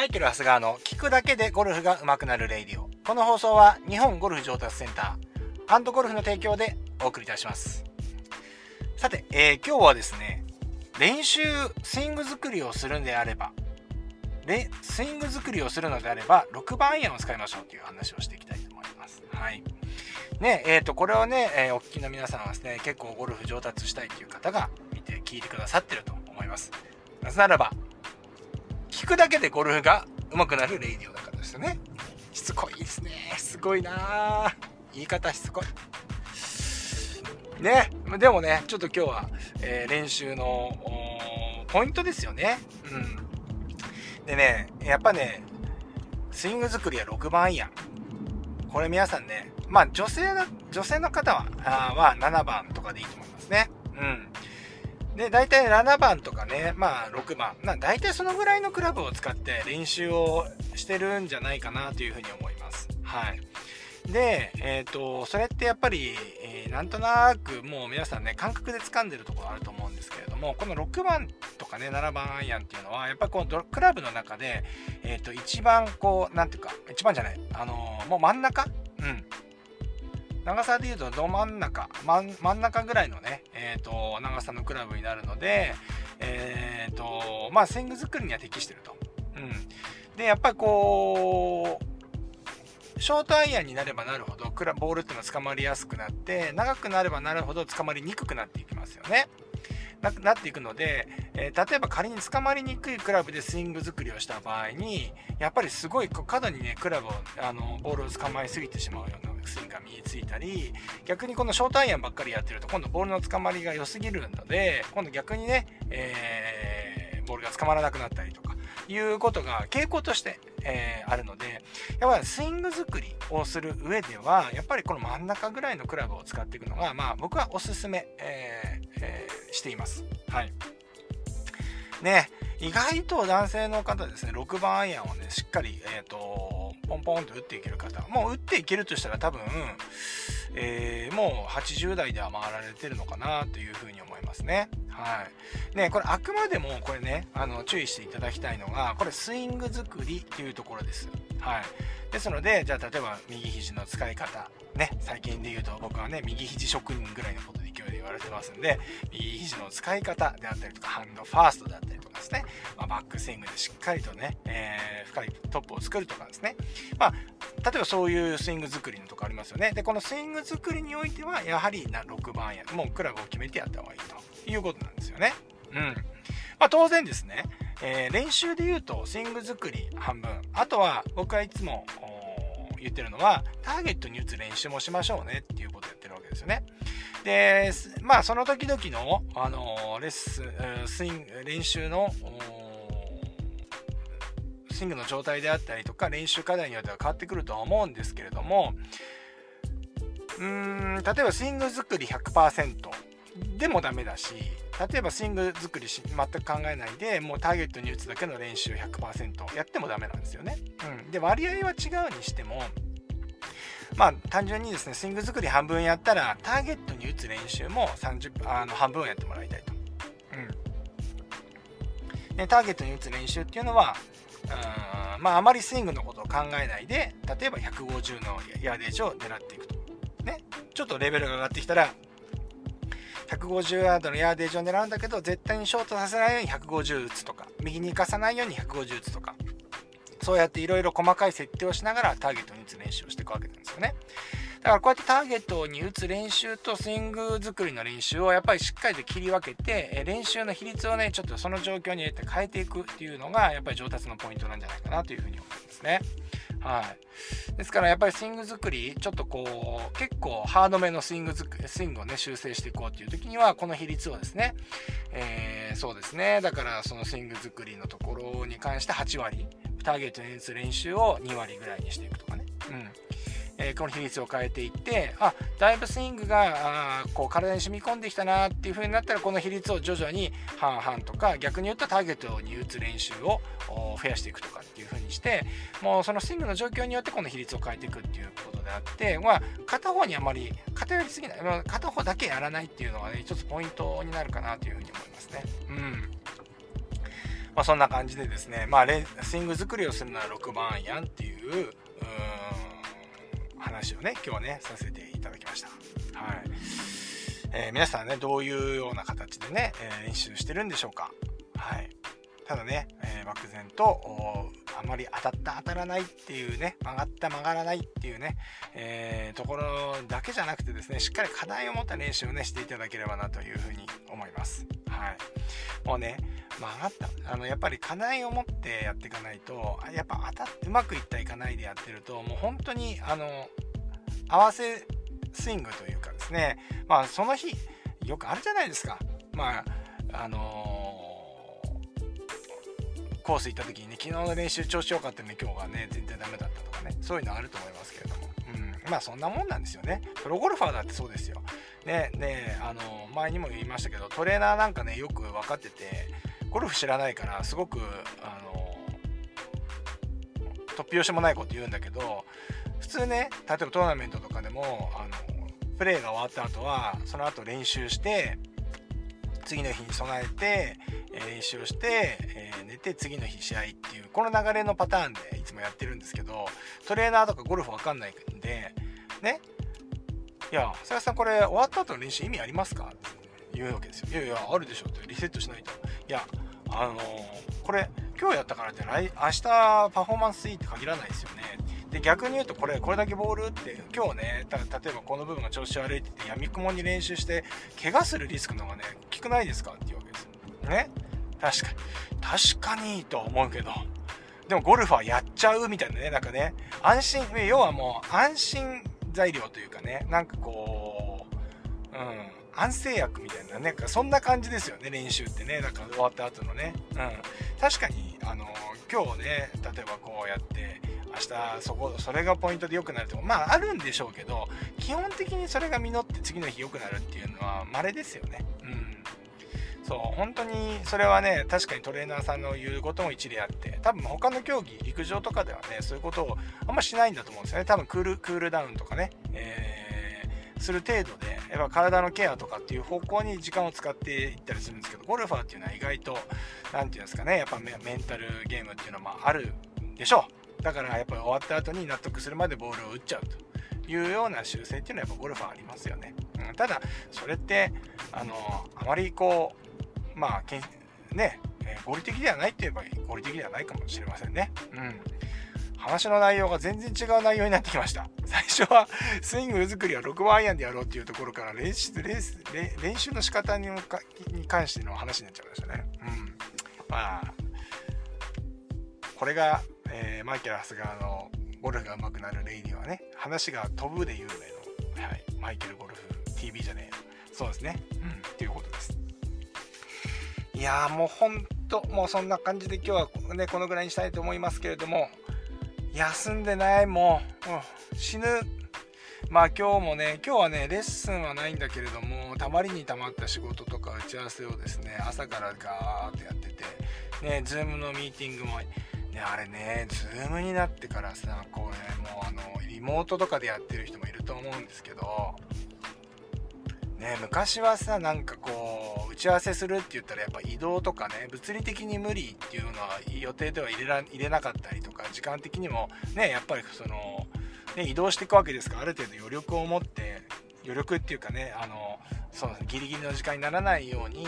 マイケル・ハスガーの聞くだけでゴルフが上手くなる radio。この放送は日本ゴルフ上達センター、ハンドゴルフの提供でお送りいたします。さて、えー、今日はですね、練習、スイング作りをするんであれば、スイング作りをするのであれば、6番アイアンを使いましょうという話をしていきたいと思います。はい。ね、えっ、ー、と、これをね、えー、お聞きの皆さんはですね、結構ゴルフ上達したいという方が見て聞いてくださってると思います。なぜならば、聞くだけでゴルフが上手くなるレイディオだからですよね。しつこいですね。すごいな言い方しつこい。ね、でもね、ちょっと今日は、えー、練習のポイントですよね。うん。でね、やっぱね、スイング作りは6番アイアン。これ皆さんね、まあ女性の、女性の方は、あは7番とかでいいと思いますね。うん。で、大体7番とかね、まあ6番、な大体そのぐらいのクラブを使って練習をしてるんじゃないかなというふうに思います。はい。で、えっ、ー、と、それってやっぱり、えー、なんとなくもう皆さんね、感覚で掴んでるところあると思うんですけれども、この6番とかね、7番アイアンっていうのは、やっぱりこのクラブの中で、えっ、ー、と、一番こう、なんていうか、一番じゃない、あのもう真ん中？うん。長さで言うとど真ん中、真ん中ぐらいのね、えーと、長さのクラブになるので、えーとまあ、スイング作りには適してると。うん、でやっぱりこうショートアイアンになればなるほどクラボールっていうのは捕まりやすくなって長くなればなるほど捕まりにくくなっていきますよね。ななっていくので、えー、例えば仮に捕まりにくいクラブでスイング作りをした場合にやっぱりすごい角にねクラブをあのボールを捕まえすぎてしまうようなスイングが身についたり逆にこのショートアイアンばっかりやってると今度ボールの捕まりが良すぎるので今度逆にね、えー、ボールが捕まらなくなったりとかいうことが傾向として、えー、あるのでやっぱりスイング作りをする上ではやっぱりこの真ん中ぐらいのクラブを使っていくのがまあ僕はおすすめ、えーえー、しています。はいね意外と男性の方ですね6番アイアンをねしっかり、えーとポンポンと打っていける方もう打っていけるとしたら多分、えー、もう80代では回られてるのかなというふうに思いますね。はい。ね、これあくまでもこれね、あの、注意していただきたいのが、これスイング作りっていうところです。はい。ですので、じゃあ例えば右肘の使い方、ね、最近で言うと僕はね、右肘職人ぐらいのこと言われてますんで、右肘の使い方であったりとか、ハンドファーストであったりとかですね、まあ、バックスイングでしっかりとね、えー、深いトップを作るとかですね、まあ、例えばそういうスイング作りのとこありますよね。で、このスイング作りにおいては、やはりな6番や、もうクラブを決めてやった方がいいということなんですよね。うん。まあ、当然ですね、えー、練習で言うとスイング作り半分あとは僕はいつも言ってるのはターゲットに打つ練習もしましょうねっていうことをやってるわけですよね。でまあその時々の、あのレッスンスイング練習のスイングの状態であったりとか練習課題によっては変わってくるとは思うんですけれどもうーん例えばスイング作り100%でもダメだし例えばスイング作りし全く考えないでもうターゲットに打つだけの練習100%やってもダメなんですよね。うん、で割合は違うにしてもまあ単純にですねスイング作り半分やったらターゲットに打つ練習も30あの半分やってもらいたいと。うん、でターゲットに打つ練習っていうのはうんまああまりスイングのことを考えないで例えば150のヤーデージを狙っていくと。ね、ちょっとレベルが上がってきたら150ヤードのヤーデージを狙うんだけど絶対にショートさせないように150打つとか右に行かさないように150打つとかそうやっていろいろ細かい設定をしながらターゲットに打つ練習をしていくわけなんですよねだからこうやってターゲットに打つ練習とスイング作りの練習をやっぱりしっかりと切り分けて練習の比率をねちょっとその状況に入れて変えていくっていうのがやっぱり上達のポイントなんじゃないかなというふうに思いますね。はい。ですからやっぱりスイング作り、ちょっとこう、結構ハードめのスイング作、スイングをね、修正していこうっていう時には、この比率をですね、えー、そうですね、だからそのスイング作りのところに関して8割、ターゲットに打つ練習を2割ぐらいにしていくとかね。うん。えー、この比率を変えていってあだいぶスイングがあこう体に染み込んできたなっていう風になったらこの比率を徐々に半々とか逆に言うとターゲットに打つ練習を増やしていくとかっていう風にしてもうそのスイングの状況によってこの比率を変えていくっていうことであって、まあ、片方にあまり偏りすぎない、まあ、片方だけやらないっていうのはね一つポイントになるかなという風に思いますね。うんまあ、そんな感じでですね、まあ、レスイング作りをするなら6番アイアンっていう話をね今日ねさせていただきました。はいえー、皆さんねどういうような形でね、えー、練習してるんでしょうか。はいただね、えー、漠然とあまり当たった当たらないっていうね曲がった曲がらないっていうね、えー、ところだけじゃなくてですねしっかり課題を持った練習をねしていただければなというふうに思います。はい。もうね曲がった。あのやっぱり課題を持ってやっていかないとやっぱ当たってうまくいったいかないでやってるともう本当にあの合わせスイングというかですねまあその日よくあるじゃないですか。まああのコース行った時にね昨日の練習調子良かったのに今日はね全然ダメだったとかねそういうのあると思いますけれども、うん、まあそんなもんなんですよね。プロゴルファーだってそうですよ。ねねあの前にも言いましたけどトレーナーなんかねよく分かっててゴルフ知らないからすごくあの突拍子もないこと言うんだけど普通ね例えばトーナメントとかでもあのプレーが終わった後はその後練習して次の日に備えてえ練習をして、え、寝て次の日試合っていうこの流れのパターンでいつもやってるんですけどトレーナーとかゴルフわかんないんでね。いや佐々さんこれ終わった後の練習意味ありますか？って言うわけですよいやいやあるでしょってリセットしないといやあのー、これ今日やったからって来明日パフォーマンスいいって限らないですよね。で逆に言うとこれこれだけボールって今日ね例えばこの部分が調子悪いって言ってやみくもに練習して怪我するリスクの方がね効くないですか？っていうわけですよね確かに。確かにと思うけど。でもゴルフはやっちゃうみたいなね、なんかね、安心、要はもう安心材料というかね、なんかこう、うん、安静薬みたいな、ね、そんな感じですよね、練習ってね、なんか終わった後のね。うん。確かに、あの、今日ね、例えばこうやって、明日そこ、それがポイントで良くなるとか、まああるんでしょうけど、基本的にそれが実って次の日良くなるっていうのは稀ですよね。そう本当にそれはね確かにトレーナーさんの言うことも一理あって多分他の競技陸上とかではねそういうことをあんましないんだと思うんですよね。多分クールクールダウンとかね、えー、する程度でやっぱ体のケアとかっていう方向に時間を使っていったりするんですけどゴルファーっていうのは意外と何て言うんですかねやっぱメンタルゲームっていうのもあるでしょう。だからやっぱり終わった後に納得するまでボールを打っちゃうというような習性っていうのはやっぱゴルファーありますよね、うん、ただそれってあのあまりこうまあ、けね、えー、合理的ではないって言えば合理的ではないかもしれませんね。うん。話の内容が全然違う内容になってきました。最初はスイング作りは6番アイアンでやろうっていうところから練習練習の仕方にに関しての話になっちゃいましたね。うん。まあ、これが、えー、マイケル・ハスガーのゴルフが上手くなるレイディはね、話が飛ぶで有名の、はい、マイケルゴルフ TV じゃねえそうですね。うん、っていうことです。いやもうほんと、もうそんな感じで今日はね、このぐらいにしたいと思いますけれども、休んでない、もう、うん、死ぬ。まあ今日もね、今日はね、レッスンはないんだけれども、たまりにたまった仕事とか打ち合わせをですね、朝からガーッとやってて、ね、 Zoomのミーティングも、ね、あれね、 Zoomになってからさ、これもうあの、リモートとかでやってる人もいると思うんですけど、ね、昔はさなんかこう打ち合わせするって言ったらやっぱ移動とかね物理的に無理っていうのは予定では入れら入れなかったりとか時間的にもねやっぱりその、ね、移動していくわけですからある程度余力を持って余力っていうかねあのそうギリギリの時間にならないように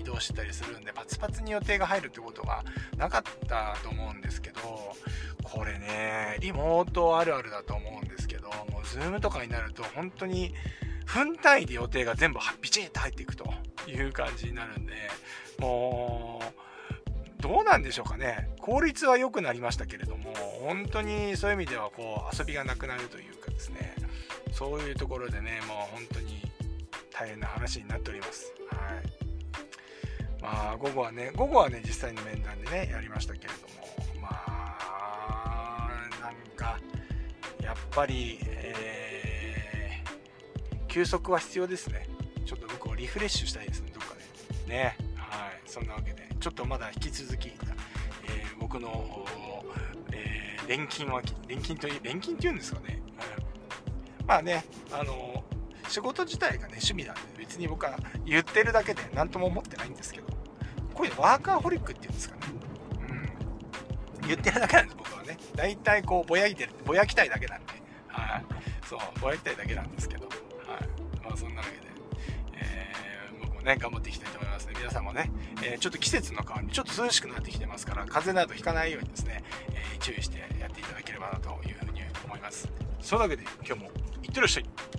移動してたりするんでパツパツに予定が入るってことはなかったと思うんですけどこれねリモートあるあるだと思うんですけどもう Zoom とかになると本当に分単位で予定が全部ビチッと入っていくという感じになるんで、もう、どうなんでしょうかね。効率は良くなりましたけれども、本当にそういう意味ではこう遊びがなくなるというかですね、そういうところでね、もう本当に大変な話になっております。はい。まあ、午後はね、午後はね、実際の面談でね、やりましたけれども、まあ、なんか、やっぱり、えー休息は必要ですね。ちょっと僕をリフレッシュしたいですね、どっかで。ね。はい。そんなわけで、ちょっとまだ引き続き、えー、僕の、えー、錬金は、錬金という、錬金っていうんですかね。うん、まあね、あの仕事自体がね、趣味なんで、別に僕は言ってるだけで何とも思ってないんですけど、こういうワーカーホリックっていうんですかね。うん言ってるだけなんです、僕はね。大体こう、ぼやいてる、ぼやきたいだけなんで。はい。そう、ぼやきたいだけなんですけど。あ、そんなわけで、えー、僕もね、頑張っていきたいと思いますね。皆さんもね、えー、ちょっと季節の変わり、ちょっと涼しくなってきてますから、風邪などひかないようにですね、えー、注意してやっていただければなというふうに思います。そのわけで、今日もいってらっしゃい。